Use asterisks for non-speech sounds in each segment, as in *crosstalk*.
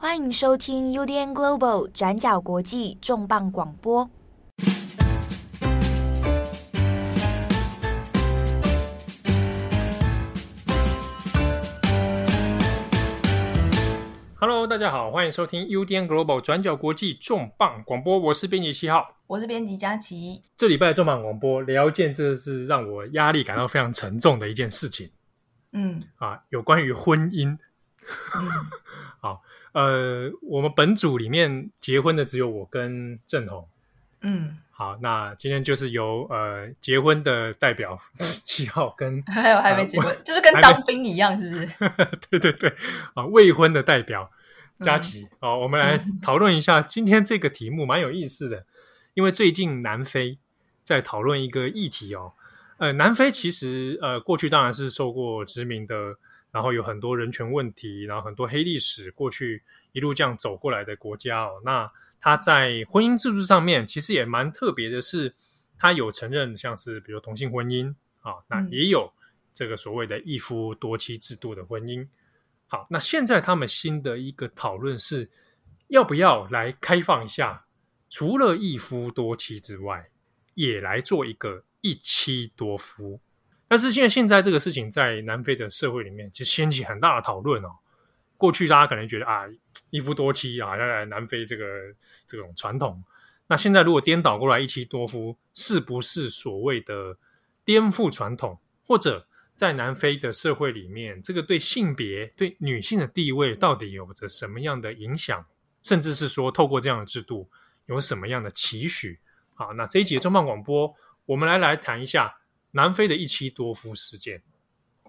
欢迎收听 UDN Global 转角国际重磅广播。Hello，大家好，欢迎收听 UDN Global 转角国际重磅广播。我是编辑七号，我是编辑佳琪。这礼拜的重磅广播聊一件，这是让我压力感到非常沉重的一件事情。嗯，啊，有关于婚姻。嗯、*laughs* 好，呃，我们本组里面结婚的只有我跟郑红。嗯，好，那今天就是由呃结婚的代表七号跟 *laughs* 还有还没结婚，呃、*laughs* 就是跟当兵一样，是不是？*laughs* 对对对，啊，未婚的代表佳琪。好、嗯，我们来讨论一下今天这个题目，蛮有意思的，因为最近南非在讨论一个议题哦。呃，南非其实呃过去当然是受过殖民的，然后有很多人权问题，然后很多黑历史，过去一路这样走过来的国家哦。那他在婚姻制度上面其实也蛮特别的是，他有承认像是比如同性婚姻啊，那也有这个所谓的一夫多妻制度的婚姻。好，那现在他们新的一个讨论是要不要来开放一下，除了一夫多妻之外，也来做一个。一妻多夫，但是现在现在这个事情在南非的社会里面，其实掀起很大的讨论哦。过去大家可能觉得啊，一夫多妻啊，在南非这个这种传统，那现在如果颠倒过来一妻多夫，是不是所谓的颠覆传统？或者在南非的社会里面，这个对性别、对女性的地位到底有着什么样的影响？甚至是说，透过这样的制度，有什么样的期许？好，那这一集的重磅广播。我们来来谈一下南非的一妻多夫事件。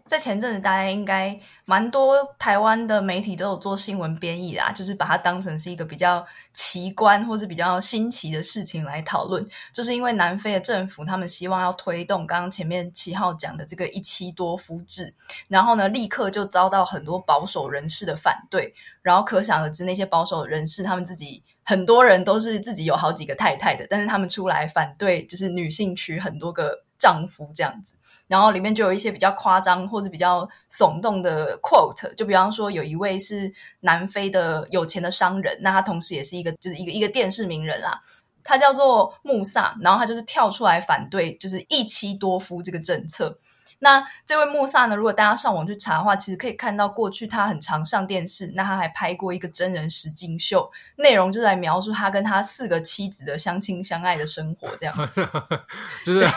在前阵子，大家应该蛮多台湾的媒体都有做新闻编译啦，就是把它当成是一个比较奇观或者比较新奇的事情来讨论。就是因为南非的政府他们希望要推动刚刚前面七号讲的这个一妻多夫制，然后呢，立刻就遭到很多保守人士的反对。然后可想而知，那些保守人士他们自己。很多人都是自己有好几个太太的，但是他们出来反对，就是女性娶很多个丈夫这样子。然后里面就有一些比较夸张或者比较耸动的 quote，就比方说有一位是南非的有钱的商人，那他同时也是一个就是一个一个电视名人啦，他叫做穆萨，然后他就是跳出来反对，就是一妻多夫这个政策。那这位穆萨呢？如果大家上网去查的话，其实可以看到过去他很常上电视。那他还拍过一个真人实境秀，内容就在描述他跟他四个妻子的相亲相爱的生活，这样 *laughs* 就是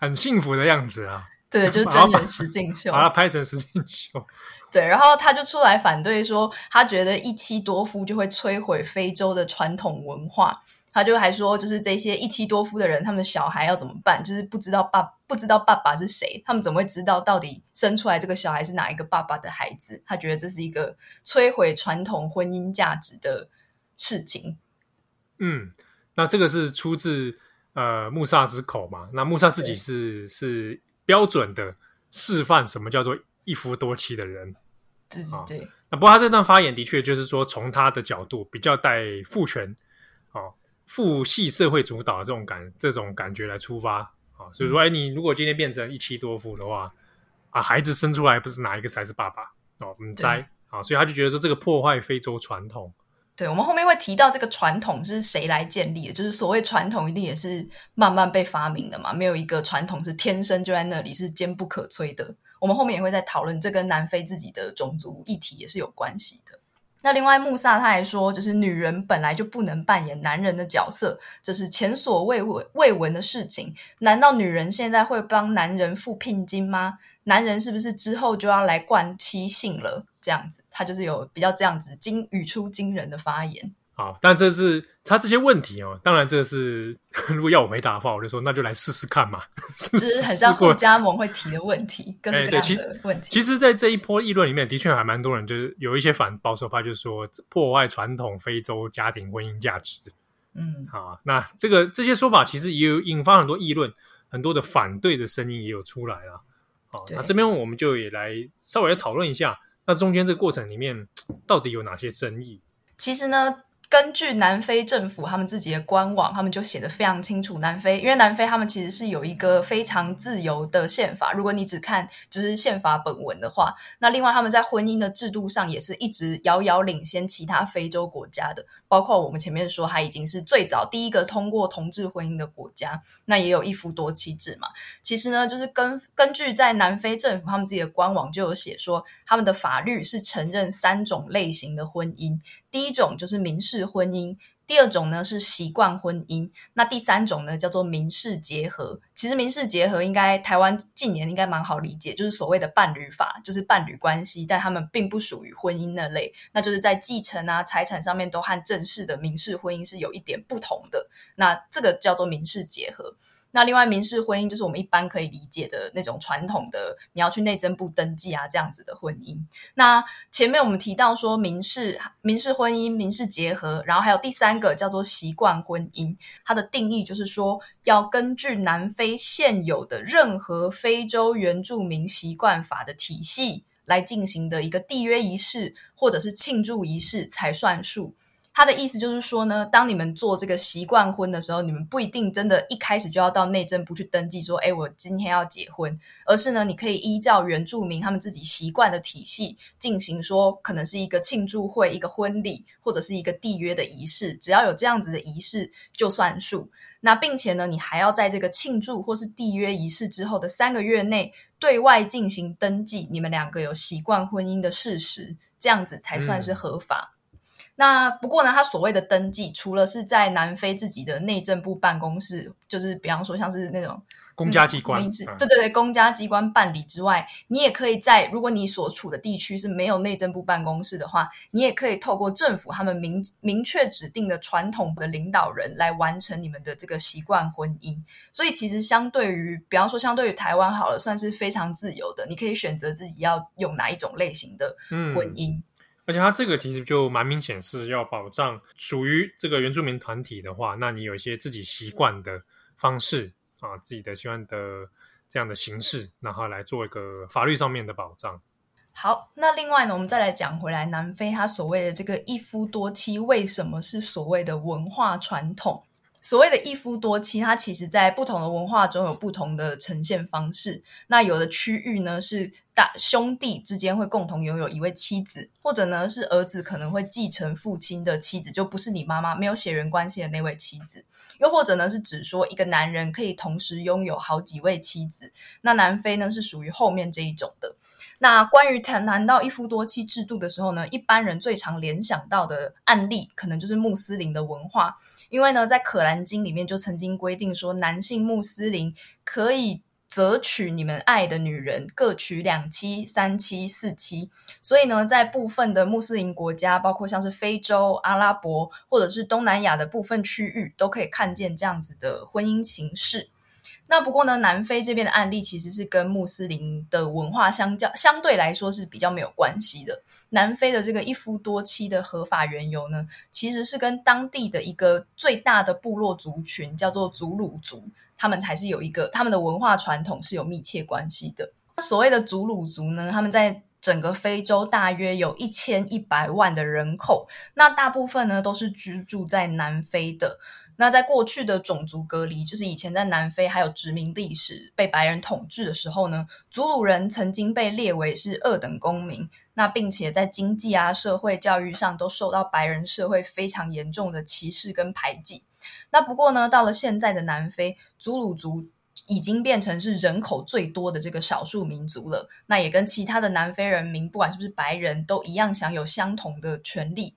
很幸福的样子啊。对，就是真人实境秀，把他拍成实境秀。对，然后他就出来反对说，他觉得一妻多夫就会摧毁非洲的传统文化。他就还说，就是这些一妻多夫的人，他们的小孩要怎么办？就是不知道爸不知道爸爸是谁，他们怎么会知道到底生出来这个小孩是哪一个爸爸的孩子？他觉得这是一个摧毁传统婚姻价值的事情。嗯，那这个是出自呃穆萨之口嘛？那穆萨自己是是标准的示范什么叫做一夫多妻的人。对对对。哦，那不过他这段发言的确就是说，从他的角度比较带父权。哦。父系社会主导的这种感这种感觉来出发啊，所以说，哎，你如果今天变成一妻多夫的话，啊，孩子生出来不是哪一个才是爸爸哦？嗯，在啊，所以他就觉得说这个破坏非洲传统。对，我们后面会提到这个传统是谁来建立的，就是所谓传统一定也是慢慢被发明的嘛，没有一个传统是天生就在那里是坚不可摧的。我们后面也会在讨论，这跟南非自己的种族议题也是有关系的。那另外，穆萨他还说，就是女人本来就不能扮演男人的角色，这是前所未闻未闻的事情。难道女人现在会帮男人付聘金吗？男人是不是之后就要来冠妻姓了？这样子，他就是有比较这样子惊语出惊人的发言。好，但这是他这些问题哦。当然，这 *laughs* 是如果要我回答的话，我就说那就来试试看嘛。*laughs* 就是很像护家盟会提的问题，各式各样的问题。其实，在这一波议论里面，的确还蛮多人就是有一些反保守派，就是说破坏传统非洲家庭婚姻价值。嗯，好，那这个这些说法其实也有引发很多议论，很多的反对的声音也有出来了。好，那这边我们就也来稍微来讨论一下，那中间这个过程里面到底有哪些争议？其实呢。根据南非政府他们自己的官网，他们就写得非常清楚。南非因为南非他们其实是有一个非常自由的宪法，如果你只看只是宪法本文的话，那另外他们在婚姻的制度上也是一直遥遥领先其他非洲国家的。包括我们前面说，它已经是最早第一个通过同志婚姻的国家，那也有一夫多妻制嘛。其实呢，就是根根据在南非政府他们自己的官网就有写说，他们的法律是承认三种类型的婚姻，第一种就是民事婚姻。第二种呢是习惯婚姻，那第三种呢叫做民事结合。其实民事结合应该台湾近年应该蛮好理解，就是所谓的伴侣法，就是伴侣关系，但他们并不属于婚姻那类，那就是在继承啊、财产上面都和正式的民事婚姻是有一点不同的。那这个叫做民事结合。那另外，民事婚姻就是我们一般可以理解的那种传统的，你要去内政部登记啊，这样子的婚姻。那前面我们提到说民事民事婚姻、民事结合，然后还有第三个叫做习惯婚姻，它的定义就是说要根据南非现有的任何非洲原住民习惯法的体系来进行的一个缔约仪式或者是庆祝仪式才算数。他的意思就是说呢，当你们做这个习惯婚的时候，你们不一定真的一开始就要到内政部去登记说，诶，我今天要结婚，而是呢，你可以依照原住民他们自己习惯的体系进行说，可能是一个庆祝会、一个婚礼或者是一个缔约的仪式，只要有这样子的仪式就算数。那并且呢，你还要在这个庆祝或是缔约仪式之后的三个月内对外进行登记，你们两个有习惯婚姻的事实，这样子才算是合法。嗯那不过呢，他所谓的登记，除了是在南非自己的内政部办公室，就是比方说像是那种公家机关，对对对，公家机关办理之外，你也可以在如果你所处的地区是没有内政部办公室的话，你也可以透过政府他们明明确指定的传统的领导人来完成你们的这个习惯婚姻。所以其实相对于，比方说相对于台湾好了，算是非常自由的，你可以选择自己要用哪一种类型的婚姻。嗯而且它这个其实就蛮明显是要保障属于这个原住民团体的话，那你有一些自己习惯的方式啊，自己的习惯的这样的形式，然后来做一个法律上面的保障。好，那另外呢，我们再来讲回来，南非它所谓的这个一夫多妻，为什么是所谓的文化传统？所谓的一夫多妻，它其实在不同的文化中有不同的呈现方式。那有的区域呢，是大兄弟之间会共同拥有一位妻子，或者呢是儿子可能会继承父亲的妻子，就不是你妈妈没有血缘关系的那位妻子。又或者呢是指说一个男人可以同时拥有好几位妻子。那南非呢是属于后面这一种的。那关于谈谈到一夫多妻制度的时候呢，一般人最常联想到的案例，可能就是穆斯林的文化。因为呢，在《可兰经》里面就曾经规定说，男性穆斯林可以择娶你们爱的女人，各娶两妻、三妻、四妻。所以呢，在部分的穆斯林国家，包括像是非洲、阿拉伯或者是东南亚的部分区域，都可以看见这样子的婚姻形式。那不过呢，南非这边的案例其实是跟穆斯林的文化相较相对来说是比较没有关系的。南非的这个一夫多妻的合法缘由呢，其实是跟当地的一个最大的部落族群叫做祖鲁族，他们才是有一个他们的文化传统是有密切关系的。所谓的祖鲁族呢，他们在整个非洲大约有一千一百万的人口，那大部分呢都是居住在南非的。那在过去的种族隔离，就是以前在南非还有殖民历史被白人统治的时候呢，祖鲁人曾经被列为是二等公民，那并且在经济啊、社会教育上都受到白人社会非常严重的歧视跟排挤。那不过呢，到了现在的南非，祖鲁族已经变成是人口最多的这个少数民族了，那也跟其他的南非人民，不管是不是白人都一样享有相同的权利。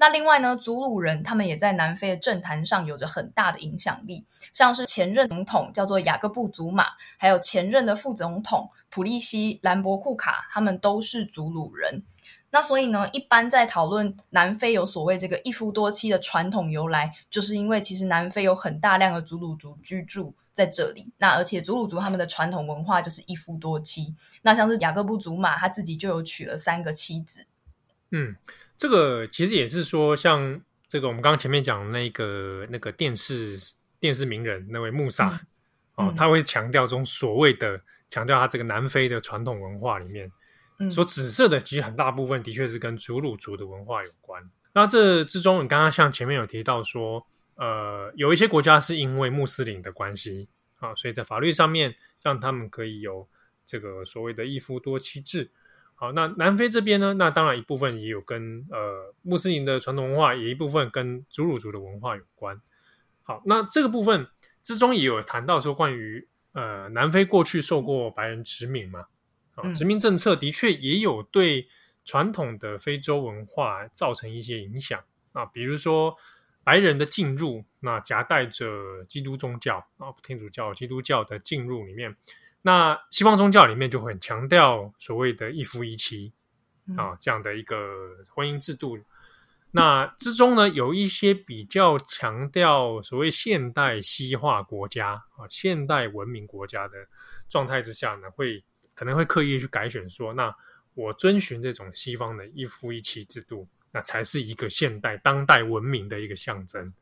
那另外呢，祖鲁人他们也在南非的政坛上有着很大的影响力，像是前任总统叫做雅各布·祖马，还有前任的副总统普利西·兰博库卡，他们都是祖鲁人。那所以呢，一般在讨论南非有所谓这个一夫多妻的传统由来，就是因为其实南非有很大量的祖鲁族居住在这里，那而且祖鲁族他们的传统文化就是一夫多妻。那像是雅各布·祖马他自己就有娶了三个妻子。嗯。这个其实也是说，像这个我们刚刚前面讲的那个那个电视电视名人那位穆萨、哦，他会强调中所谓的强调他这个南非的传统文化里面，嗯、说紫色的其实很大部分的确是跟祖鲁族的文化有关。那这之中，你刚刚像前面有提到说，呃，有一些国家是因为穆斯林的关系啊，所以在法律上面让他们可以有这个所谓的一夫多妻制。好，那南非这边呢，那当然一部分也有跟呃穆斯林的传统文化，也一部分跟祖鲁族的文化有关。好，那这个部分之中也有谈到说，关于呃南非过去受过白人殖民嘛，啊，殖民政策的确也有对传统的非洲文化造成一些影响啊，比如说白人的进入，那夹带着基督宗教啊，天主教、基督教的进入里面。那西方宗教里面就会很强调所谓的一夫一妻啊，这样的一个婚姻制度。那之中呢，有一些比较强调所谓现代西化国家啊，现代文明国家的状态之下呢，会可能会刻意去改选说，那我遵循这种西方的一夫一妻制度，那才是一个现代当代文明的一个象征。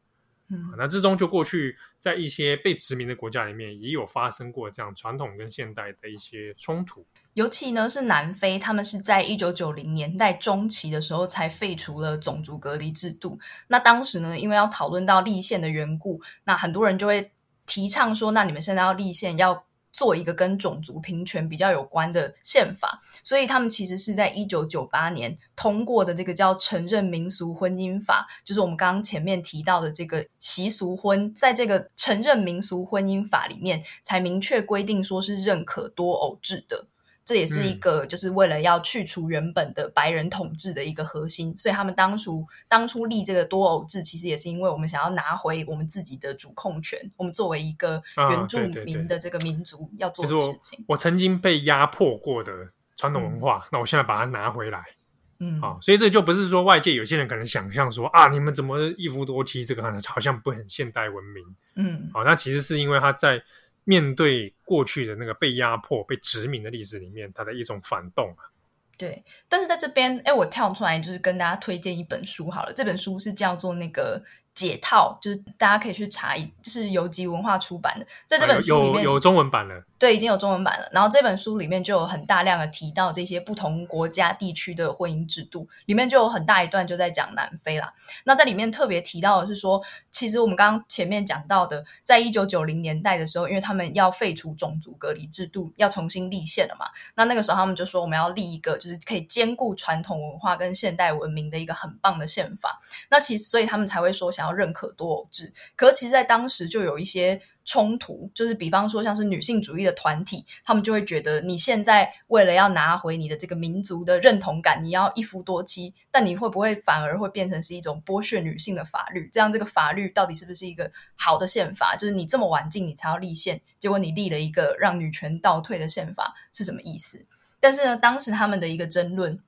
嗯，那之中就过去在一些被殖民的国家里面，也有发生过这样传统跟现代的一些冲突。尤其呢是南非，他们是在一九九零年代中期的时候才废除了种族隔离制度。那当时呢，因为要讨论到立宪的缘故，那很多人就会提倡说，那你们现在要立宪要。做一个跟种族平权比较有关的宪法，所以他们其实是在一九九八年通过的这个叫《承认民俗婚姻法》，就是我们刚刚前面提到的这个习俗婚，在这个《承认民俗婚姻法》里面才明确规定说是认可多偶制的。这也是一个，就是为了要去除原本的白人统治的一个核心，嗯、所以他们当初当初立这个多偶制，其实也是因为我们想要拿回我们自己的主控权。我们作为一个原住民的这个民族要做的事情，啊、我，我曾经被压迫过的传统文化，嗯、那我现在把它拿回来。嗯，好、啊，所以这就不是说外界有些人可能想象说啊，你们怎么一夫多妻，这个好像不很现代文明。嗯，好、啊，那其实是因为他在。面对过去的那个被压迫、被殖民的历史里面，它的一种反动啊。对，但是在这边，哎，我跳出来就是跟大家推荐一本书好了。这本书是叫做那个。解套就是大家可以去查一，就是游击文化出版的，在这本书里面有有中文版了，对，已经有中文版了。然后这本书里面就有很大量的提到这些不同国家地区的婚姻制度，里面就有很大一段就在讲南非啦。那在里面特别提到的是说，其实我们刚刚前面讲到的，在一九九零年代的时候，因为他们要废除种族隔离制度，要重新立宪了嘛。那那个时候他们就说，我们要立一个就是可以兼顾传统文化跟现代文明的一个很棒的宪法。那其实所以他们才会说想。要认可多偶制，可其实，在当时就有一些冲突，就是比方说，像是女性主义的团体，他们就会觉得，你现在为了要拿回你的这个民族的认同感，你要一夫多妻，但你会不会反而会变成是一种剥削女性的法律？这样这个法律到底是不是一个好的宪法？就是你这么晚进，你才要立宪，结果你立了一个让女权倒退的宪法，是什么意思？但是呢，当时他们的一个争论。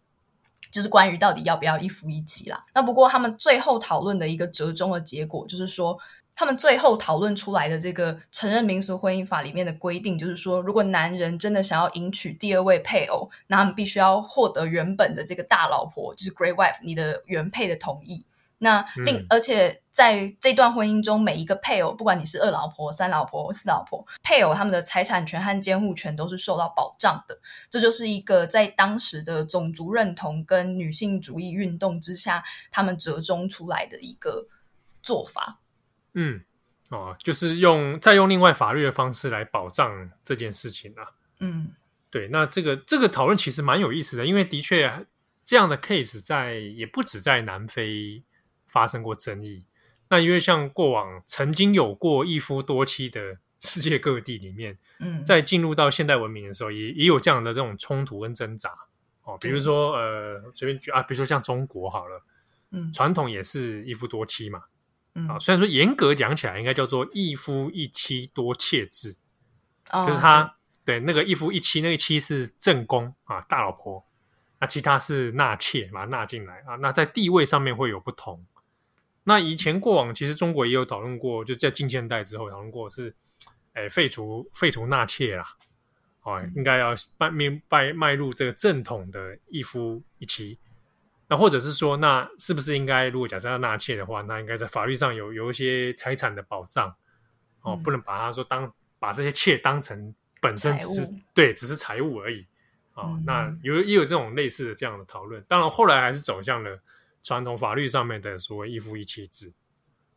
就是关于到底要不要一夫一妻啦。那不过他们最后讨论的一个折中的结果，就是说他们最后讨论出来的这个承认民俗婚姻法里面的规定，就是说如果男人真的想要迎娶第二位配偶，那他们必须要获得原本的这个大老婆，就是 Great Wife，你的原配的同意。那另、嗯、而且在这段婚姻中，每一个配偶，不管你是二老婆、三老婆、四老婆，配偶他们的财产权和监护权都是受到保障的。这就是一个在当时的种族认同跟女性主义运动之下，他们折中出来的一个做法。嗯，哦，就是用再用另外法律的方式来保障这件事情啊。嗯，对，那这个这个讨论其实蛮有意思的，因为的确这样的 case 在也不止在南非。发生过争议，那因为像过往曾经有过一夫多妻的世界各地里面，嗯，在进入到现代文明的时候，也也有这样的这种冲突跟挣扎哦。比如说，呃，随便举啊，比如说像中国好了，嗯，传统也是一夫多妻嘛，嗯，啊，虽然说严格讲起来应该叫做一夫一妻多妾制，哦，就是他对那个一夫一妻，那一妻是正宫啊，大老婆，那其他是纳妾，把它纳进来啊，那在地位上面会有不同。那以前过往其实中国也有讨论过，就在近现代之后讨论过是，诶废除废除纳妾啦，哦，应该要迈迈迈入这个正统的一夫一妻。那或者是说，那是不是应该如果假设要纳妾的话，那应该在法律上有有一些财产的保障，哦，不能把它说当把这些妾当成本身只是对只是财物而已，哦，那有也有这种类似的这样的讨论。当然后来还是走向了。传统法律上面的所谓一夫一妻制。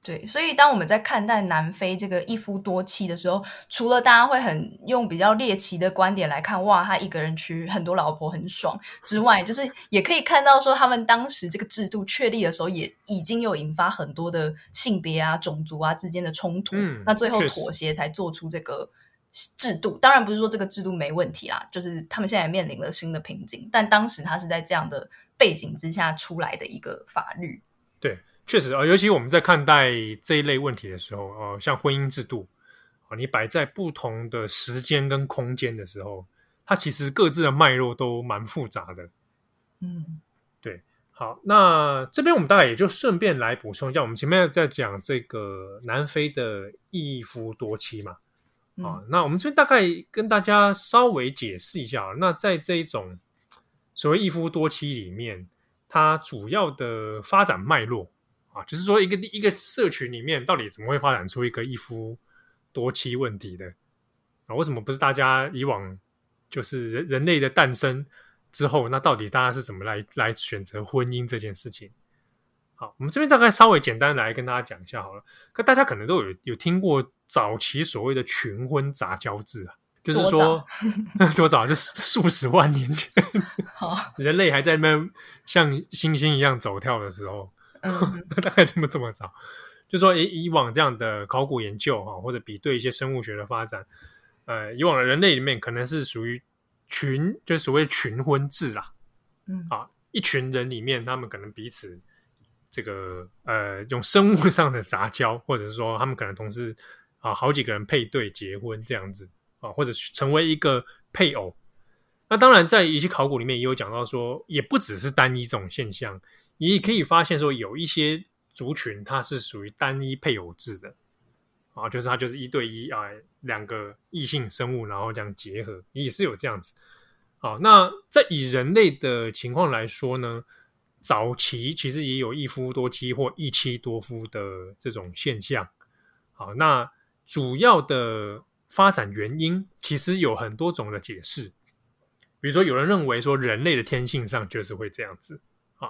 对，所以当我们在看待南非这个一夫多妻的时候，除了大家会很用比较猎奇的观点来看，哇，他一个人娶很多老婆很爽之外，就是也可以看到说，他们当时这个制度确立的时候，也已经有引发很多的性别啊、种族啊之间的冲突。嗯，那最后妥协才做出这个制度。当然不是说这个制度没问题啦，就是他们现在面临了新的瓶颈，但当时他是在这样的背景之下出来的一个法律。对。确实啊，尤其我们在看待这一类问题的时候，呃，像婚姻制度，啊，你摆在不同的时间跟空间的时候，它其实各自的脉络都蛮复杂的。嗯，对。好，那这边我们大概也就顺便来补充一下，我们前面在讲这个南非的一夫多妻嘛，啊，那我们这边大概跟大家稍微解释一下，那在这一种所谓一夫多妻里面，它主要的发展脉络。啊，就是说，一个一个社群里面，到底怎么会发展出一个一夫多妻问题的啊？为什么不是大家以往就是人人类的诞生之后，那到底大家是怎么来来选择婚姻这件事情？好，我们这边大概稍微简单来跟大家讲一下好了。可大家可能都有有听过早期所谓的群婚杂交制啊，就是说多早，*laughs* 就是数十万年前，*laughs* 好，人类还在那边像猩猩一样走跳的时候。嗯，*laughs* 大概这么这么早，就说以以往这样的考古研究哈，或者比对一些生物学的发展，呃，以往的人类里面可能是属于群，就是所谓群婚制啦，嗯，啊，一群人里面他们可能彼此这个呃用生物上的杂交，或者是说他们可能同时啊好几个人配对结婚这样子啊，或者成为一个配偶。那当然，在一些考古里面也有讲到说，也不只是单一这种现象。你可以发现说，有一些族群它是属于单一配偶制的，啊，就是它就是一对一啊，两个异性生物然后这样结合，也是有这样子。啊，那在以人类的情况来说呢，早期其实也有一夫多妻或一妻多夫的这种现象。好，那主要的发展原因其实有很多种的解释，比如说有人认为说人类的天性上就是会这样子，啊。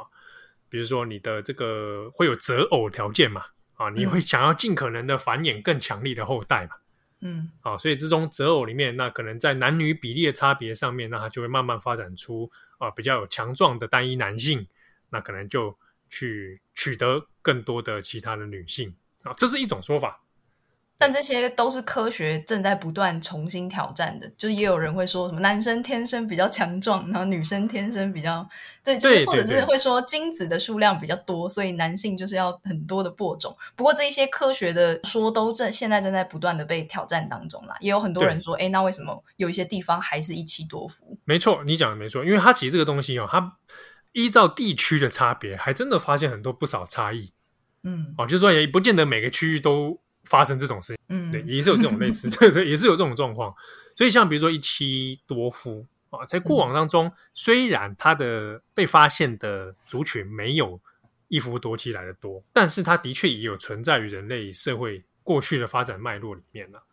比如说，你的这个会有择偶条件嘛？啊，你会想要尽可能的繁衍更强力的后代嘛？嗯，啊，所以这种择偶里面，那可能在男女比例的差别上面，那它就会慢慢发展出啊比较有强壮的单一男性，那可能就去取得更多的其他的女性啊，这是一种说法。但这些都是科学正在不断重新挑战的，就是也有人会说什么男生天生比较强壮，然后女生天生比较对，就是或者是会说精子的数量比较多，所以男性就是要很多的播种。不过这一些科学的说都正现在正在不断的被挑战当中啦，也有很多人说，哎，那为什么有一些地方还是一妻多夫？没错，你讲的没错，因为它其实这个东西哦，它依照地区的差别，还真的发现很多不少差异。嗯，哦，就是说也不见得每个区域都。发生这种事情，嗯，对，也是有这种类似，*laughs* 对对，也是有这种状况。所以，像比如说一妻多夫啊，在过往当中，嗯、虽然它的被发现的族群没有一夫多妻来的多，但是它的确也有存在于人类社会过去的发展脉络里面了。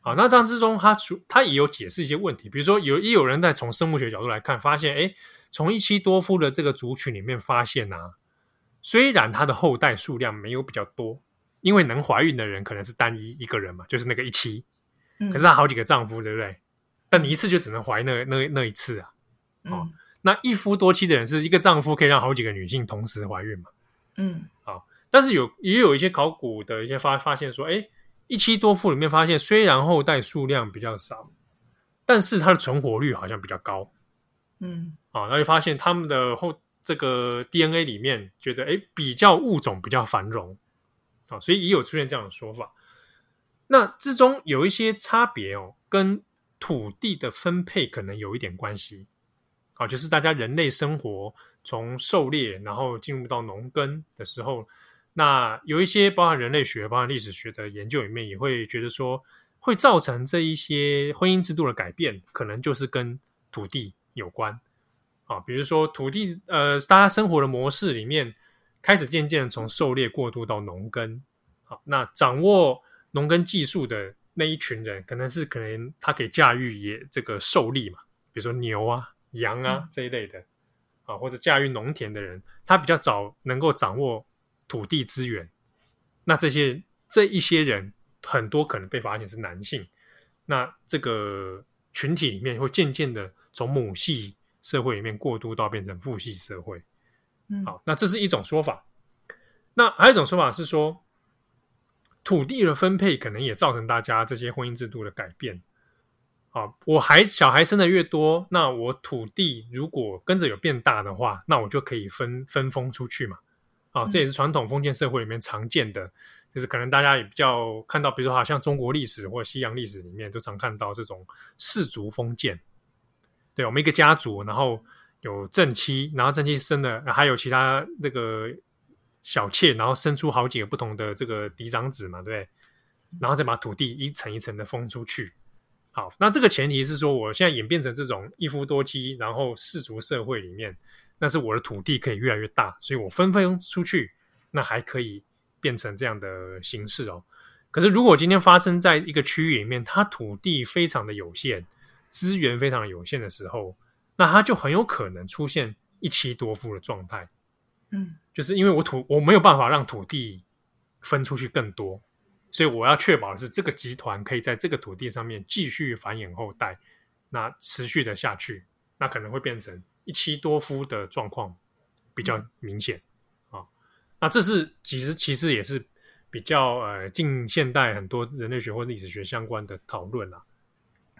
好，那当之中，它它也有解释一些问题，比如说有也有人在从生物学角度来看，发现，诶，从一妻多夫的这个族群里面发现啊，虽然他的后代数量没有比较多。因为能怀孕的人可能是单一一个人嘛，就是那个一妻，可是他好几个丈夫，对不对？但你一次就只能怀那那那一次啊。哦，那一夫多妻的人是一个丈夫可以让好几个女性同时怀孕嘛？嗯，好，但是有也有一些考古的一些发发现说，哎，一妻多夫里面发现虽然后代数量比较少，但是它的存活率好像比较高。嗯，啊，那就发现他们的后这个 DNA 里面觉得，哎，比较物种比较繁荣。啊，所以也有出现这样的说法。那之中有一些差别哦，跟土地的分配可能有一点关系。啊，就是大家人类生活从狩猎，然后进入到农耕的时候，那有一些包含人类学、包含历史学的研究里面，也会觉得说，会造成这一些婚姻制度的改变，可能就是跟土地有关。啊，比如说土地，呃，大家生活的模式里面。开始渐渐从狩猎过渡到农耕，好，那掌握农耕技术的那一群人，可能是可能他可以驾驭也这个兽力嘛，比如说牛啊、羊啊这一类的，啊，或者驾驭农田的人，他比较早能够掌握土地资源。那这些这一些人很多可能被发现是男性，那这个群体里面会渐渐的从母系社会里面过渡到变成父系社会。嗯，好，那这是一种说法。那还有一种说法是说，土地的分配可能也造成大家这些婚姻制度的改变。啊，我孩小孩生的越多，那我土地如果跟着有变大的话，那我就可以分分封出去嘛。啊，这也是传统封建社会里面常见的，就是可能大家也比较看到，比如说好像中国历史或者西洋历史里面，都常看到这种氏族封建。对，我们一个家族，然后有正妻，然后正妻生的还有其他那个小妾，然后生出好几个不同的这个嫡长子嘛，对，然后再把土地一层一层的封出去。好，那这个前提是说，我现在演变成这种一夫多妻，然后氏族社会里面，那是我的土地可以越来越大，所以我分分出去，那还可以变成这样的形式哦。可是如果今天发生在一个区域里面，它土地非常的有限，资源非常的有限的时候，那它就很有可能出现一妻多夫的状态。嗯，就是因为我土我没有办法让土地分出去更多。所以我要确保的是，这个集团可以在这个土地上面继续繁衍后代，那持续的下去，那可能会变成一妻多夫的状况比较明显啊。那这是其实其实也是比较呃近现代很多人类学或历史学相关的讨论啊。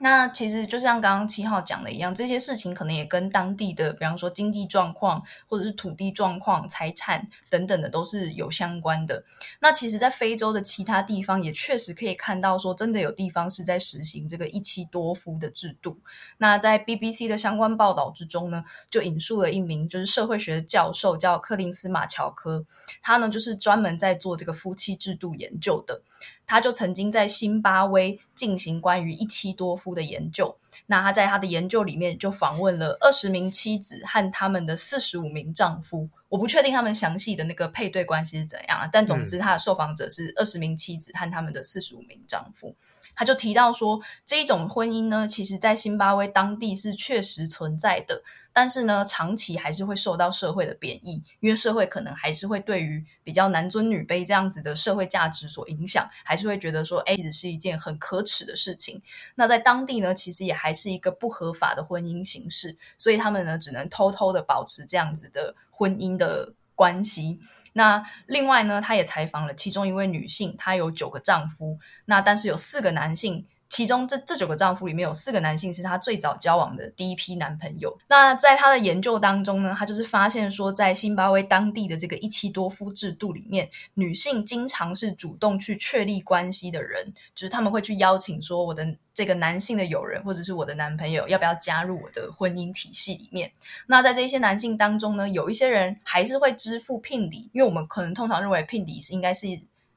那其实就像刚刚七号讲的一样，这些事情可能也跟当地的，比方说经济状况，或者是土地状况、财产等等的都是有相关的。那其实，在非洲的其他地方也确实可以看到，说真的有地方是在实行这个一妻多夫的制度。那在 BBC 的相关报道之中呢，就引述了一名就是社会学的教授，叫柯林斯马乔科，他呢就是专门在做这个夫妻制度研究的。他就曾经在辛巴威进行关于一妻多夫的研究。那他在他的研究里面就访问了二十名妻子和他们的四十五名丈夫。我不确定他们详细的那个配对关系是怎样啊，但总之他的受访者是二十名妻子和他们的四十五名丈夫。他就提到说，这一种婚姻呢，其实在辛巴威当地是确实存在的。但是呢，长期还是会受到社会的贬义，因为社会可能还是会对于比较男尊女卑这样子的社会价值所影响，还是会觉得说，哎，其实是一件很可耻的事情。那在当地呢，其实也还是一个不合法的婚姻形式，所以他们呢，只能偷偷的保持这样子的婚姻的关系。那另外呢，他也采访了其中一位女性，她有九个丈夫，那但是有四个男性。其中这这九个丈夫里面有四个男性是她最早交往的第一批男朋友。那在她的研究当中呢，她就是发现说，在辛巴威当地的这个一妻多夫制度里面，女性经常是主动去确立关系的人，就是他们会去邀请说，我的这个男性的友人或者是我的男朋友要不要加入我的婚姻体系里面。那在这些男性当中呢，有一些人还是会支付聘礼，因为我们可能通常认为聘礼是应该是。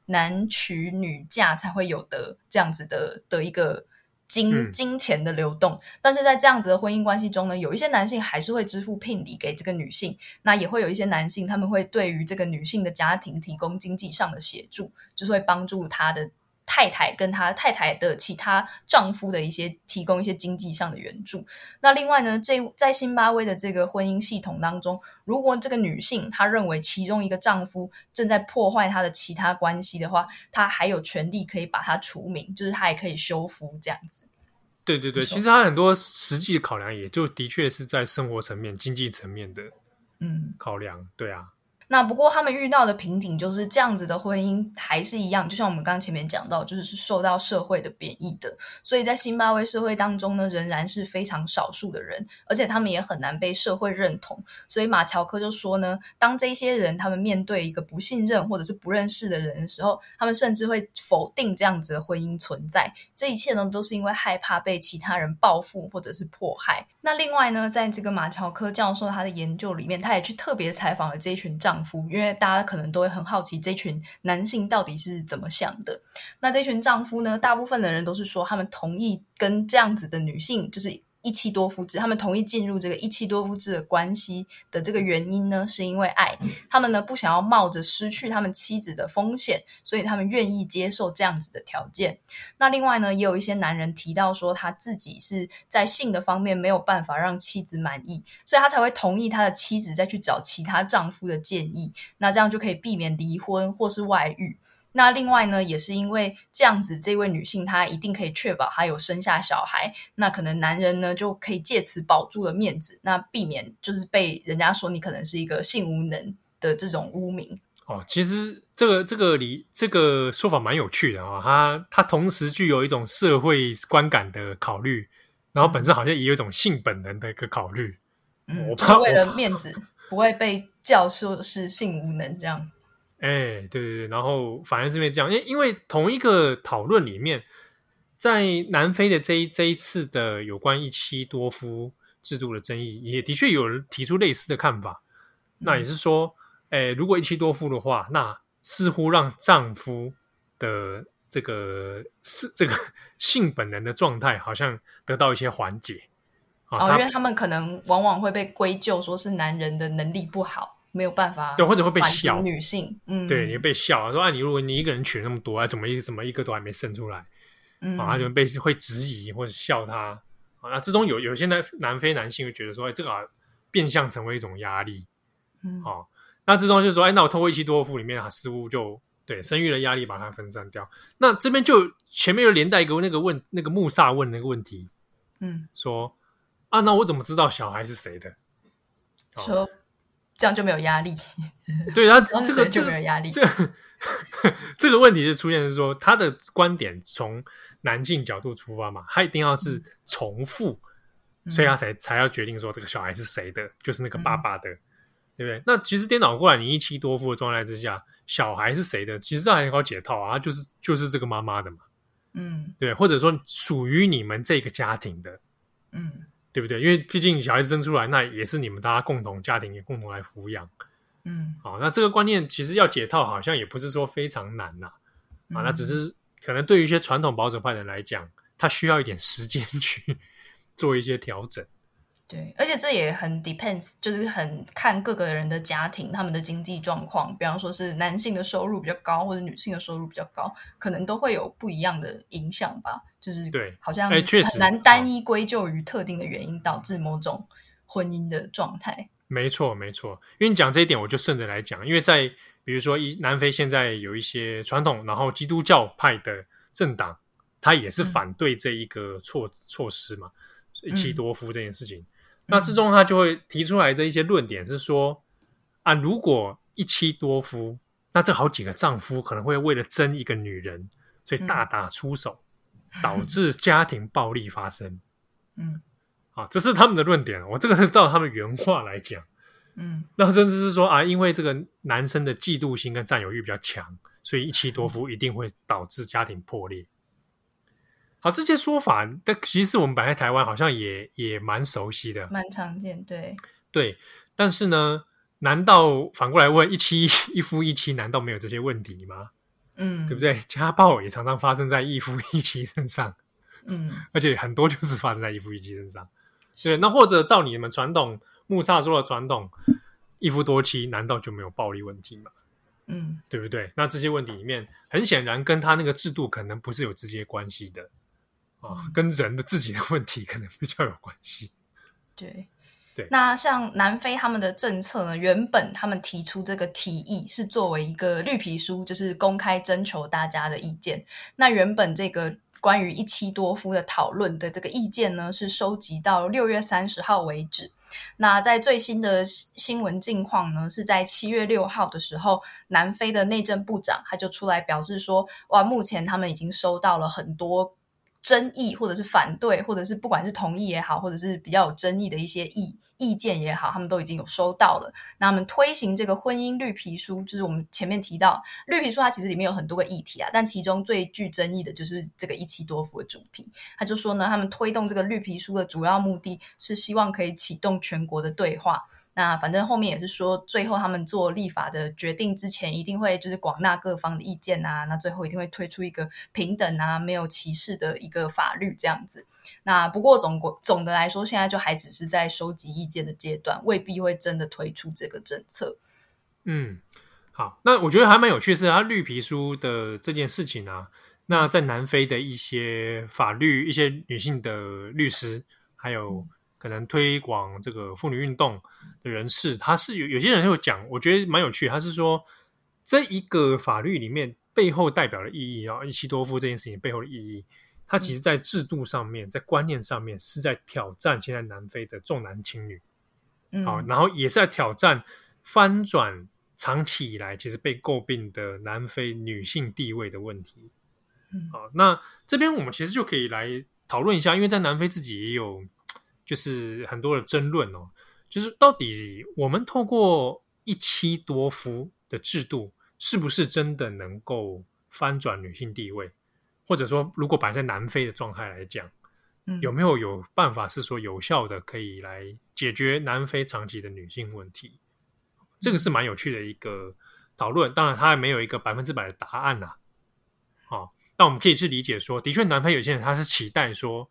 男娶女嫁才会有的这样子的的一个金金钱的流动，但是在这样子的婚姻关系中呢，有一些男性还是会支付聘礼给这个女性，那也会有一些男性他们会对于这个女性的家庭提供经济上的协助，就是会帮助她的。太太跟她太太的其他丈夫的一些提供一些经济上的援助。那另外呢，这在辛巴威的这个婚姻系统当中，如果这个女性她认为其中一个丈夫正在破坏她的其他关系的话，她还有权利可以把他除名，就是她也可以修复这样子。对对对，其实她很多实际考量，也就的确是在生活层面、经济层面的嗯考量。嗯、对啊。那不过他们遇到的瓶颈就是这样子的婚姻还是一样，就像我们刚刚前面讲到，就是是受到社会的贬义的，所以在辛巴威社会当中呢，仍然是非常少数的人，而且他们也很难被社会认同。所以马乔科就说呢，当这些人他们面对一个不信任或者是不认识的人的时候，他们甚至会否定这样子的婚姻存在。这一切呢，都是因为害怕被其他人报复或者是迫害。那另外呢，在这个马乔科教授他的研究里面，他也去特别采访了这一群丈夫。因为大家可能都会很好奇，这群男性到底是怎么想的。那这群丈夫呢，大部分的人都是说，他们同意跟这样子的女性，就是一妻多夫制，他们同意进入这个一妻多夫制的关系的这个原因呢，是因为爱。他们呢不想要冒着失去他们妻子的风险，所以他们愿意接受这样子的条件。那另外呢，也有一些男人提到说，他自己是在性的方面没有办法让妻子满意，所以他才会同意他的妻子再去找其他丈夫的建议。那这样就可以避免离婚或是外遇。那另外呢，也是因为这样子，这位女性她一定可以确保她有生下小孩，那可能男人呢就可以借此保住了面子，那避免就是被人家说你可能是一个性无能的这种污名。哦，其实这个这个理这个说法蛮有趣的啊、哦，它它同时具有一种社会观感的考虑，然后本身好像也有一种性本能的一个考虑。嗯，我怕为了面子不会被叫说是性无能这样。哎，对对对，然后反而是因为这样，因因为同一个讨论里面，在南非的这一这一次的有关一妻多夫制度的争议，也的确有人提出类似的看法。嗯、那也是说，哎，如果一妻多夫的话，那似乎让丈夫的这个是这个 *laughs* 性本能的状态，好像得到一些缓解。哦，因为他们可能往往会被归咎说是男人的能力不好。没有办法，对，或者会被笑女性，嗯，对，你会被笑说啊，你如果你一个人取那么多，啊，怎么一怎么一个都还没生出来，嗯，啊，他就被会质疑或者笑他啊。那之中有有些南南非男性会觉得说，哎，这个、啊、变相成为一种压力，嗯，哦，那之中就说，哎，那我透过一妻多夫里面啊，似乎就对生育的压力把它分散掉。那这边就前面又连带一个那个问那个穆萨问那个问题，嗯，说啊，那我怎么知道小孩是谁的？说。这样就没有压力，*laughs* 对，然后 *laughs* 这个就没有压力。这个、*laughs* 这个问题就出现是说，他的观点从男性角度出发嘛，他一定要是重复，嗯、所以他才才要决定说这个小孩是谁的，就是那个爸爸的，嗯、对不对？那其实颠倒过来，你一妻多夫的状态之下，小孩是谁的？其实这还很好解套啊，就是就是这个妈妈的嘛，嗯，对，或者说属于你们这个家庭的，嗯。对不对？因为毕竟小孩子生出来，那也是你们大家共同家庭也共同来抚养。嗯，好，那这个观念其实要解套，好像也不是说非常难呐。嗯、啊，那只是可能对于一些传统保守派的人来讲，他需要一点时间去 *laughs* 做一些调整。对，而且这也很 depends，就是很看各个人的家庭他们的经济状况。比方说是男性的收入比较高，或者女性的收入比较高，可能都会有不一样的影响吧。就是对，好像很难单一归咎于特定的原因导致某种婚姻的状态。没错，没错。因为你讲这一点，我就顺着来讲。因为在比如说，一南非现在有一些传统，然后基督教派的政党，他也是反对这一个措、嗯、措施嘛，一妻多夫这件事情。嗯、那之中他就会提出来的一些论点是说，啊，如果一妻多夫，那这好几个丈夫可能会为了争一个女人，所以大打出手。嗯导致家庭暴力发生，*laughs* 嗯，好，这是他们的论点。我这个是照他们原话来讲，嗯，那甚至是说啊，因为这个男生的嫉妒心跟占有欲比较强，所以一妻多夫一定会导致家庭破裂。好，这些说法，但其实我们摆在台湾好像也也蛮熟悉的，蛮常见，对对。但是呢，难道反过来问，一妻一夫一妻，难道没有这些问题吗？嗯，对不对？家暴也常常发生在一夫一妻身上，嗯，*laughs* 而且很多就是发生在一夫一妻身上。对，那或者照你们传统穆萨说的传统，一夫多妻，难道就没有暴力问题吗？嗯，对不对？那这些问题里面，很显然跟他那个制度可能不是有直接关系的跟人的自己的问题可能比较有关系。对。对，那像南非他们的政策呢，原本他们提出这个提议是作为一个绿皮书，就是公开征求大家的意见。那原本这个关于一妻多夫的讨论的这个意见呢，是收集到六月三十号为止。那在最新的新闻近况呢，是在七月六号的时候，南非的内政部长他就出来表示说，哇，目前他们已经收到了很多。争议，或者是反对，或者是不管是同意也好，或者是比较有争议的一些意意见也好，他们都已经有收到了。那我们推行这个婚姻绿皮书，就是我们前面提到绿皮书，它其实里面有很多个议题啊，但其中最具争议的就是这个一妻多夫的主题。他就说呢，他们推动这个绿皮书的主要目的是希望可以启动全国的对话。那反正后面也是说，最后他们做立法的决定之前，一定会就是广纳各方的意见啊。那最后一定会推出一个平等啊、没有歧视的一个法律这样子。那不过总总的来说，现在就还只是在收集意见的阶段，未必会真的推出这个政策。嗯，好，那我觉得还蛮有趣的是，他绿皮书的这件事情啊，那在南非的一些法律、一些女性的律师，还有。可能推广这个妇女运动的人士，他是有有些人会讲，我觉得蛮有趣。他是说，这一个法律里面背后代表的意义啊，一妻多夫这件事情背后的意义，它其实在制度上面，在观念上面是在挑战现在南非的重男轻女，嗯，好，然后也是在挑战翻转长期以来其实被诟病的南非女性地位的问题。嗯，好，那这边我们其实就可以来讨论一下，因为在南非自己也有。就是很多的争论哦，就是到底我们透过一妻多夫的制度，是不是真的能够翻转女性地位？或者说，如果摆在南非的状态来讲，嗯，有没有有办法是说有效的可以来解决南非长期的女性问题？这个是蛮有趣的一个讨论。当然，它还没有一个百分之百的答案呐。好，那我们可以去理解说，的确，南非有些人他是期待说。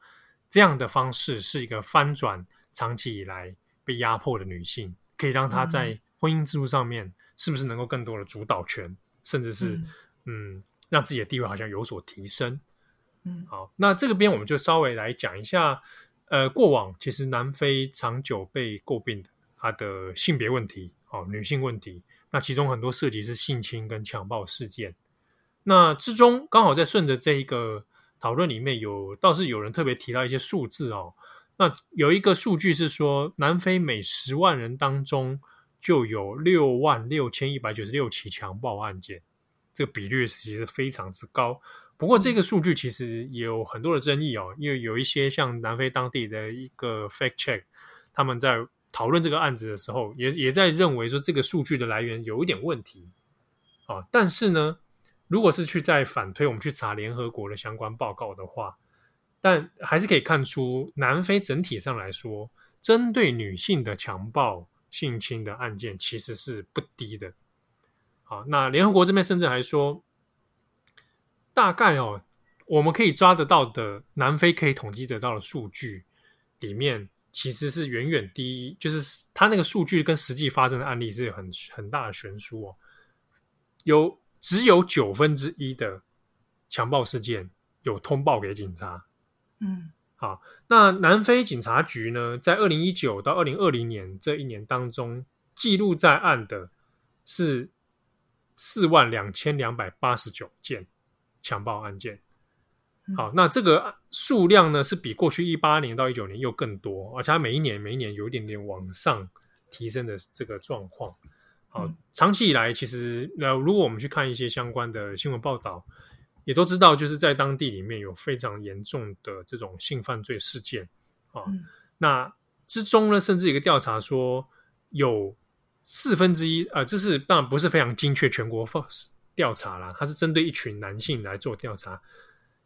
这样的方式是一个翻转长期以来被压迫的女性，可以让她在婚姻制度上面是不是能够更多的主导权，甚至是嗯，嗯，让自己的地位好像有所提升。嗯，好，那这个边我们就稍微来讲一下，呃，过往其实南非长久被诟病的它的性别问题，哦，女性问题，那其中很多涉及是性侵跟强暴事件，那之中刚好在顺着这一个。讨论里面有倒是有人特别提到一些数字哦，那有一个数据是说，南非每十万人当中就有六万六千一百九十六起强暴案件，这个比率其实非常之高。不过这个数据其实也有很多的争议哦，因为有一些像南非当地的一个 fact check，他们在讨论这个案子的时候，也也在认为说这个数据的来源有一点问题啊，但是呢。如果是去再反推，我们去查联合国的相关报告的话，但还是可以看出，南非整体上来说，针对女性的强暴、性侵的案件其实是不低的。好，那联合国这边甚至还说，大概哦，我们可以抓得到的南非可以统计得到的数据里面，其实是远远低于，就是它那个数据跟实际发生的案例是有很很大的悬殊哦，有。只有九分之一的强暴事件有通报给警察。嗯，好，那南非警察局呢，在二零一九到二零二零年这一年当中，记录在案的是四万两千两百八十九件强暴案件。好，那这个数量呢，是比过去一八年到一九年又更多，而且它每一年每一年有一点点往上提升的这个状况。好，长期以来，其实呃，如果我们去看一些相关的新闻报道，也都知道，就是在当地里面有非常严重的这种性犯罪事件啊。嗯、那之中呢，甚至一个调查说，有四分之一啊，这是当然不是非常精确全国调查啦，它是针对一群男性来做调查。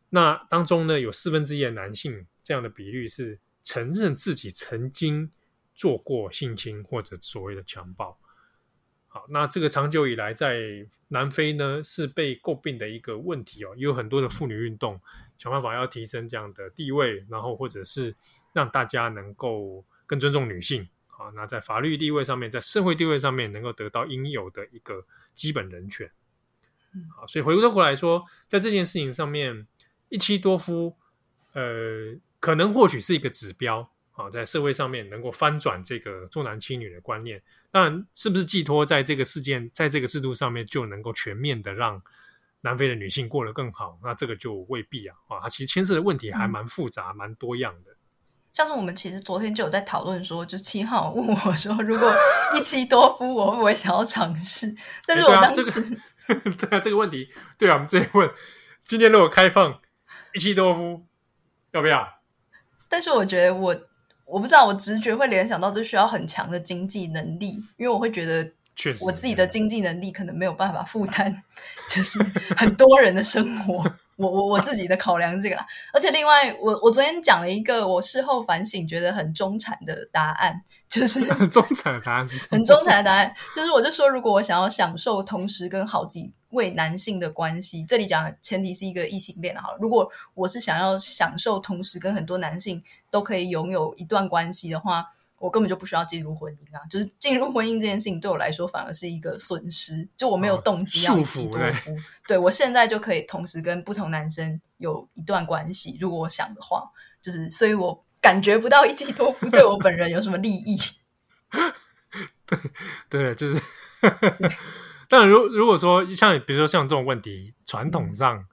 那当中呢，有四分之一的男性这样的比率是承认自己曾经做过性侵或者所谓的强暴。好，那这个长久以来在南非呢，是被诟病的一个问题哦，也有很多的妇女运动想办法要提升这样的地位，然后或者是让大家能够更尊重女性。好，那在法律地位上面，在社会地位上面能够得到应有的一个基本人权。好，所以回过头过来说，在这件事情上面，一妻多夫，呃，可能或许是一个指标。好，在社会上面能够翻转这个重男轻女的观念，当然是不是寄托在这个事件，在这个制度上面就能够全面的让南非的女性过得更好？那这个就未必啊！啊，它其实牵涉的问题还蛮复杂、蛮、嗯、多样的。像是我们其实昨天就有在讨论说，就七号问我说，如果一妻多夫，我会不会想要尝试？但是我当时，欸、对啊，这个 *laughs* 对啊，这个问题，对啊，我们直接问，今天如果开放一妻多夫，要不要？但是我觉得我。我不知道，我直觉会联想到这需要很强的经济能力，因为我会觉得，确实，我自己的经济能力可能没有办法负担，*laughs* 就是很多人的生活。我我我自己的考量是这个啦，而且另外，我我昨天讲了一个我事后反省觉得很中产的答案，就是很 *laughs* 中产的答案？很中产的答案，就是我就说，如果我想要享受同时跟好几位男性的关系，这里讲的前提是一个异性恋好了。如果我是想要享受同时跟很多男性都可以拥有一段关系的话。我根本就不需要进入婚姻啊！就是进入婚姻这件事情对我来说反而是一个损失，就我没有动机要一妻多夫。哦、对，我现在就可以同时跟不同男生有一段关系，如果我想的话，就是所以我感觉不到一妻多夫对我本人有什么利益。*laughs* 对对，就是。*laughs* 但如如果说像比如说像这种问题，传统上，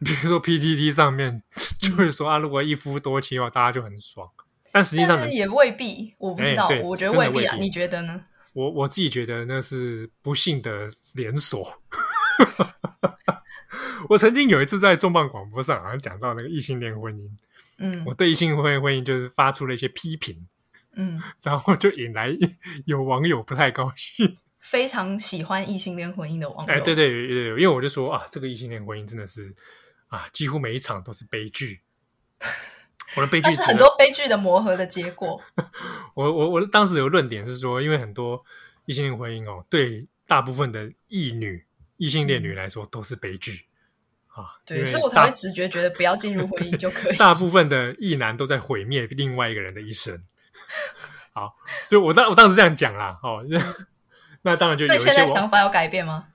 比如说 PTT 上面 *laughs* 就会说啊，如果一夫多妻的话，大家就很爽。但实际上也未必，我不知道，欸、我觉得未必啊。你觉得呢？我我自己觉得那是不幸的连锁。*laughs* 我曾经有一次在重磅广播上好像讲到那个异性恋婚姻，嗯，我对异性恋婚姻就是发出了一些批评，嗯，然后就引来有网友不太高兴，*laughs* 非常喜欢异性恋婚姻的网友，哎，对对对对，因为我就说啊，这个异性恋婚姻真的是啊，几乎每一场都是悲剧。我的悲剧，但是很多悲剧的磨合的结果。我我我当时有论点是说，因为很多异性恋婚姻哦，对大部分的异女、异性恋女来说都是悲剧啊。对，所以我才会直觉觉得不要进入婚姻就可以。大部分的异男都在毁灭另外一个人的一生。好，所以我当我当时这样讲啦。哦，*laughs* 那当然就有一些。那现在想法有改变吗？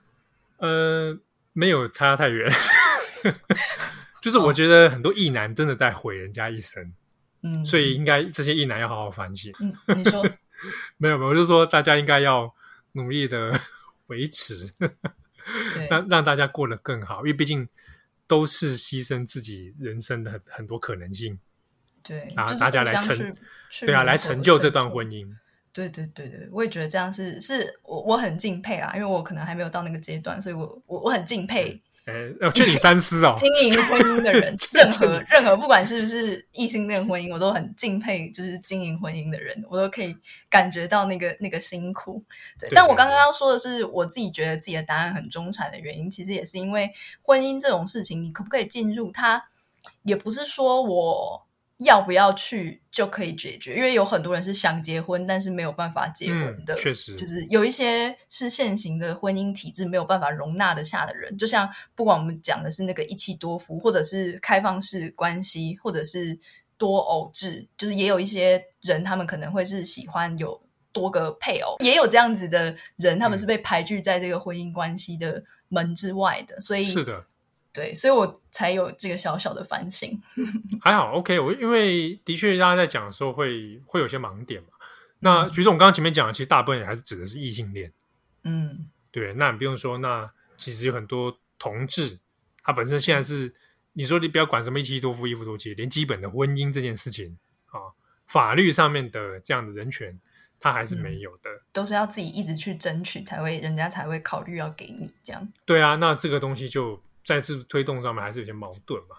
呃，没有差太远。*laughs* 就是我觉得很多异男真的在毁人家一生，嗯，所以应该这些异男要好好反省。嗯，你说 *laughs* 没有没有，我就说大家应该要努力的 *laughs* 维持，*laughs* 让让大家过得更好，因为毕竟都是牺牲自己人生的很很多可能性。对，啊，大家来成，对啊，来成就这段婚姻。对对对对，我也觉得这样是是我我很敬佩啊，因为我可能还没有到那个阶段，所以我我我很敬佩。呃，要劝你三思哦。经营婚姻的人，*laughs* 任何任何，不管是不是异性恋婚姻，我都很敬佩。就是经营婚姻的人，我都可以感觉到那个那个辛苦。对，对，但我刚刚要说的是，我自己觉得自己的答案很中产的原因，其实也是因为婚姻这种事情，你可不可以进入它，也不是说我。要不要去就可以解决，因为有很多人是想结婚，但是没有办法结婚的。嗯，确实，就是有一些是现行的婚姻体制没有办法容纳得下的人。就像不管我们讲的是那个一妻多夫，或者是开放式关系，或者是多偶制，就是也有一些人，他们可能会是喜欢有多个配偶，也有这样子的人，他们是被排拒在这个婚姻关系的门之外的。所以是的。对，所以我才有这个小小的反省。*laughs* 还好，OK，我因为的确大家在讲的时候会会有些盲点嘛。那比如说我们刚刚前面讲的，其实大部分也还是指的是异性恋。嗯，对。那你不用说，那其实有很多同志，他本身现在是你说你不要管什么一妻多夫、一夫多妻，连基本的婚姻这件事情啊，法律上面的这样的人权，他还是没有的。嗯，都是要自己一直去争取，才会人家才会考虑要给你这样。对啊，那这个东西就。在这推动上面还是有些矛盾嘛？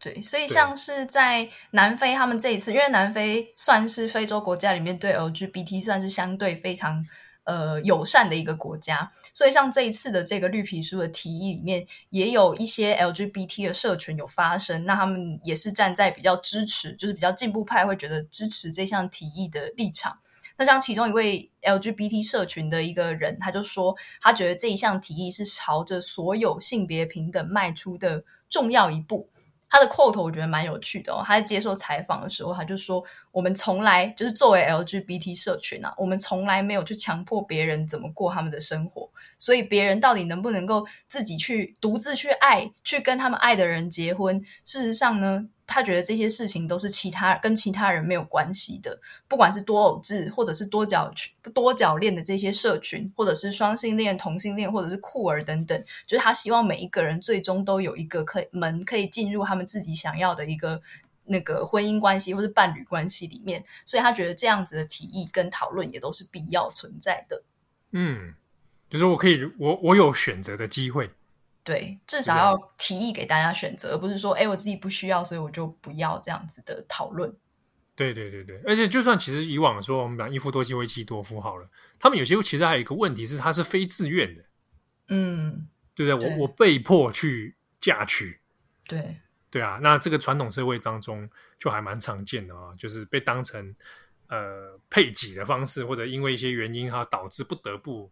对，所以像是在南非，他们这一次，因为南非算是非洲国家里面对 LGBT 算是相对非常呃友善的一个国家，所以像这一次的这个绿皮书的提议里面，也有一些 LGBT 的社群有发声，那他们也是站在比较支持，就是比较进步派会觉得支持这项提议的立场。那像其中一位 LGBT 社群的一个人，他就说，他觉得这一项提议是朝着所有性别平等迈出的重要一步。他的 quote 我觉得蛮有趣的哦。他在接受采访的时候，他就说：“我们从来就是作为 LGBT 社群啊，我们从来没有去强迫别人怎么过他们的生活。所以别人到底能不能够自己去独自去爱，去跟他们爱的人结婚？事实上呢？”他觉得这些事情都是其他跟其他人没有关系的，不管是多偶制，或者是多角多角恋的这些社群，或者是双性恋、同性恋，或者是酷儿等等，就是他希望每一个人最终都有一个可以门可以进入他们自己想要的一个那个婚姻关系或是伴侣关系里面，所以他觉得这样子的提议跟讨论也都是必要存在的。嗯，就是我可以，我我有选择的机会。对，至少要提议给大家选择，而不是说，哎，我自己不需要，所以我就不要这样子的讨论。对对对对，而且就算其实以往说我们讲一夫多妻或一妻多夫好了，他们有些其实还有一个问题是，他是非自愿的，嗯，对不对？对我我被迫去嫁娶，对，对啊，那这个传统社会当中就还蛮常见的啊，就是被当成呃配给的方式，或者因为一些原因哈导致不得不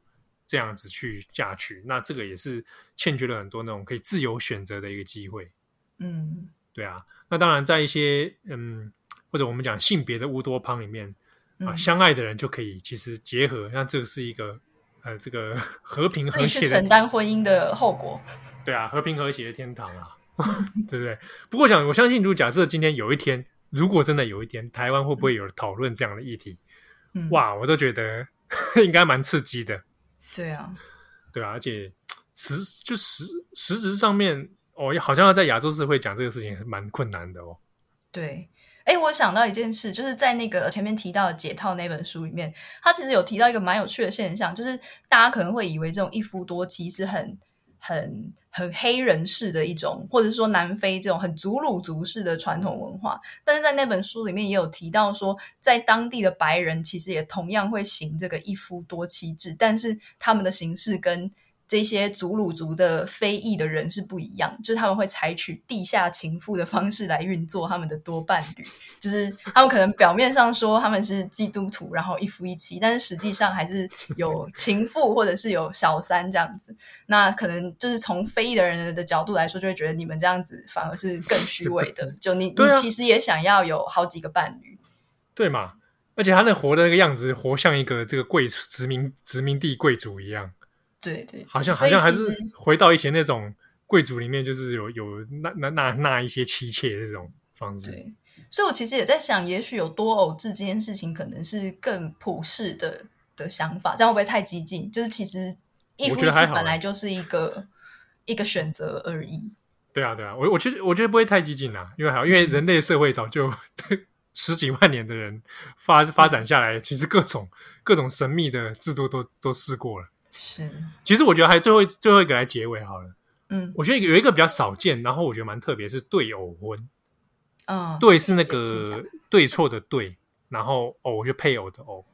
这样子去嫁娶，那这个也是欠缺了很多那种可以自由选择的一个机会，嗯，对啊，那当然在一些嗯。或者我们讲性别的乌托邦里面啊，嗯、相爱的人就可以其实结合，那这个是一个呃，这个 *laughs* 和平和谐承担婚姻的后果。*laughs* 对啊，和平和谐的天堂啊，*laughs* 对不对？不过想，我相信，如果假设今天有一天，如果真的有一天，台湾会不会有讨论这样的议题？嗯、哇，我都觉得应该蛮刺激的。对啊，对啊，而且实就实实质上面哦，好像要在亚洲社会讲这个事情蛮困难的哦。对。哎，我想到一件事，就是在那个前面提到的《解套》那本书里面，他其实有提到一个蛮有趣的现象，就是大家可能会以为这种一夫多妻是很、很、很黑人式的一种，或者说南非这种很祖鲁族式的传统文化。但是在那本书里面也有提到说，在当地的白人其实也同样会行这个一夫多妻制，但是他们的形式跟这些祖鲁族的非裔的人是不一样，就是他们会采取地下情妇的方式来运作他们的多伴侣，就是他们可能表面上说他们是基督徒，然后一夫一妻，但是实际上还是有情妇或者是有小三这样子。那可能就是从非裔的人的角度来说，就会觉得你们这样子反而是更虚伪的。*laughs* 就你、啊、你其实也想要有好几个伴侣，对嘛？而且他那活的那个样子，活像一个这个贵殖民殖民地贵族一样。对对，好像好像还是回到以前那种贵族里面，就是有有那那那那一些妻妾这种方式。对，所以我其实也在想，也许有多偶制这件事情，可能是更普世的的想法，这样会不会太激进？就是其实一夫一妻本来就是一个一个选择而已。对啊，对啊，我我觉得我觉得不会太激进啦，因为好，因为人类社会早就、嗯、十几万年的人发发展下来，其实各种各种神秘的制度都都试过了。是，其实我觉得还最后最后一个来结尾好了。嗯，我觉得有一个比较少见，然后我觉得蛮特别，是对偶婚。嗯，对是那个对错的对，然后偶就配偶的偶。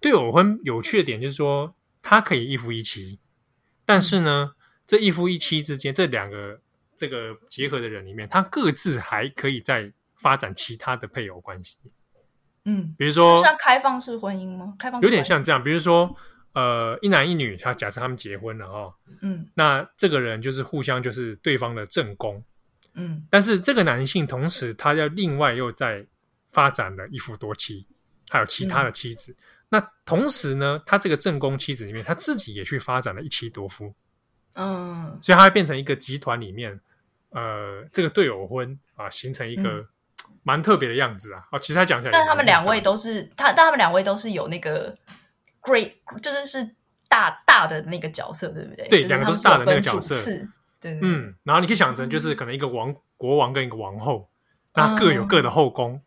对偶婚有趣的点就是说，它可以一夫一妻，但是呢，嗯、这一夫一妻之间这两个这个结合的人里面，他各自还可以再发展其他的配偶关系。嗯，比如说像开放式婚姻吗？开放式有点像这样，比如说。呃，一男一女，他假设他们结婚了哦，嗯，那这个人就是互相就是对方的正宫，嗯，但是这个男性同时他要另外又在发展了一夫多妻，还有其他的妻子，嗯、那同时呢，他这个正宫妻子里面，他自己也去发展了一妻多夫，嗯，所以他会变成一个集团里面，呃，这个对偶婚啊，形成一个蛮特别的样子啊，哦，其实他讲起来，但他们两位都是他，但他们两位都是有那个。Great 就是是大大的那个角色，对不对？对，两个都是大的那个角色。对，对，嗯，然后你可以想成就是可能一个王、嗯、国王跟一个王后，那各有各的后宫。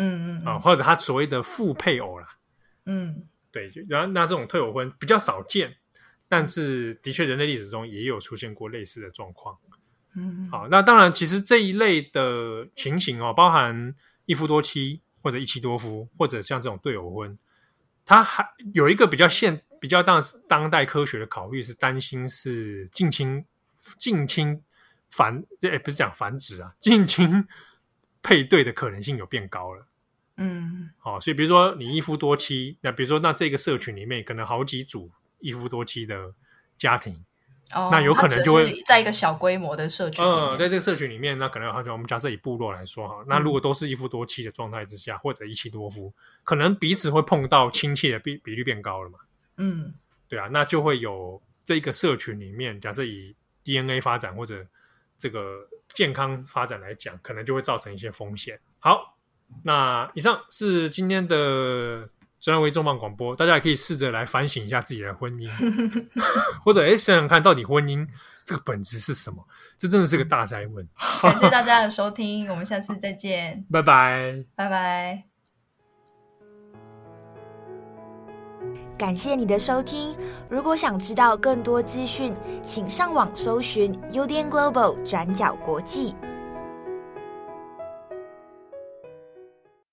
嗯嗯啊，或者他所谓的副配偶啦。嗯，对，然后那这种退偶婚比较少见，但是的确人类历史中也有出现过类似的状况。嗯，好，那当然，其实这一类的情形哦，包含一夫多妻或者一妻多夫，或者像这种对偶婚。他还有一个比较现比较当当代科学的考虑是担心是近亲近亲繁哎不是讲繁殖啊近亲配对的可能性有变高了，嗯，好，所以比如说你一夫多妻，那比如说那这个社群里面可能好几组一夫多妻的家庭。哦，那有可能就会在一个小规模的社群，嗯，在这个社群里面，那可能好像我们假设以部落来说哈，那如果都是一夫多妻的状态之下，嗯、或者一妻多夫，可能彼此会碰到亲戚的比比率变高了嘛？嗯，对啊，那就会有这个社群里面，假设以 DNA 发展或者这个健康发展来讲，可能就会造成一些风险。好，那以上是今天的。虽然为重磅广播，大家也可以试着来反省一下自己的婚姻，*laughs* 或者哎想想看到底婚姻这个本质是什么？这真的是个大哉问。*laughs* 感谢大家的收听，我们下次再见，*laughs* 拜拜，拜拜。感谢你的收听，如果想知道更多资讯，请上网搜寻 UDN Global 转角国际。